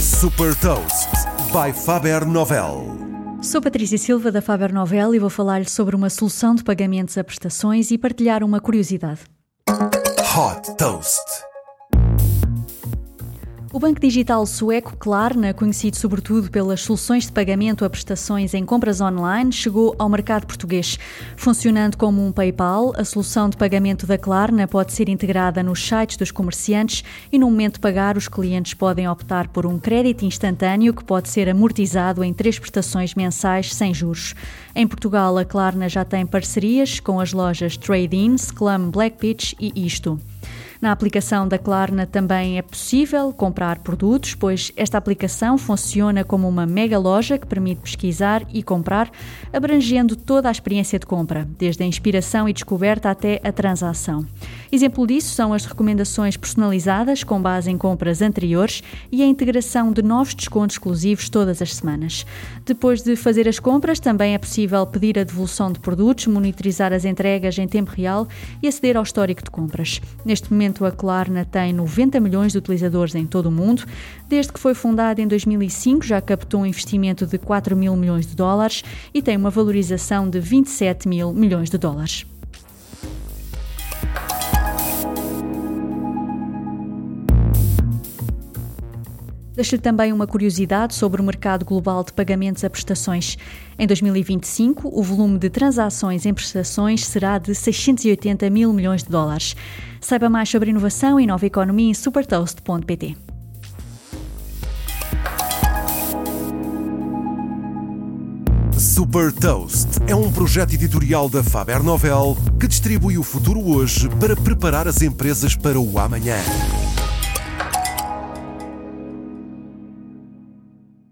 Super Toast by Faber Novel. Sou Patrícia Silva da Faber Novel e vou falar-lhe sobre uma solução de pagamentos a prestações e partilhar uma curiosidade. Hot Toast. O banco digital sueco Klarna, conhecido sobretudo pelas soluções de pagamento a prestações em compras online, chegou ao mercado português. Funcionando como um PayPal, a solução de pagamento da Klarna pode ser integrada nos sites dos comerciantes e no momento de pagar, os clientes podem optar por um crédito instantâneo que pode ser amortizado em três prestações mensais sem juros. Em Portugal, a Klarna já tem parcerias com as lojas Trade-in, Sclum, Black Beach e Isto. Na aplicação da Klarna também é possível comprar produtos, pois esta aplicação funciona como uma mega loja que permite pesquisar e comprar, abrangendo toda a experiência de compra, desde a inspiração e descoberta até a transação. Exemplo disso são as recomendações personalizadas com base em compras anteriores e a integração de novos descontos exclusivos todas as semanas. Depois de fazer as compras, também é possível pedir a devolução de produtos, monitorizar as entregas em tempo real e aceder ao histórico de compras. Neste momento, momento, a Klarna tem 90 milhões de utilizadores em todo o mundo. Desde que foi fundada em 2005, já captou um investimento de 4 mil milhões de dólares e tem uma valorização de 27 mil milhões de dólares. Deixo-lhe também uma curiosidade sobre o mercado global de pagamentos a prestações. Em 2025, o volume de transações em prestações será de 680 mil milhões de dólares. Saiba mais sobre inovação e nova economia em supertoast.pt. Super Toast é um projeto editorial da Faber Novel que distribui o futuro hoje para preparar as empresas para o amanhã.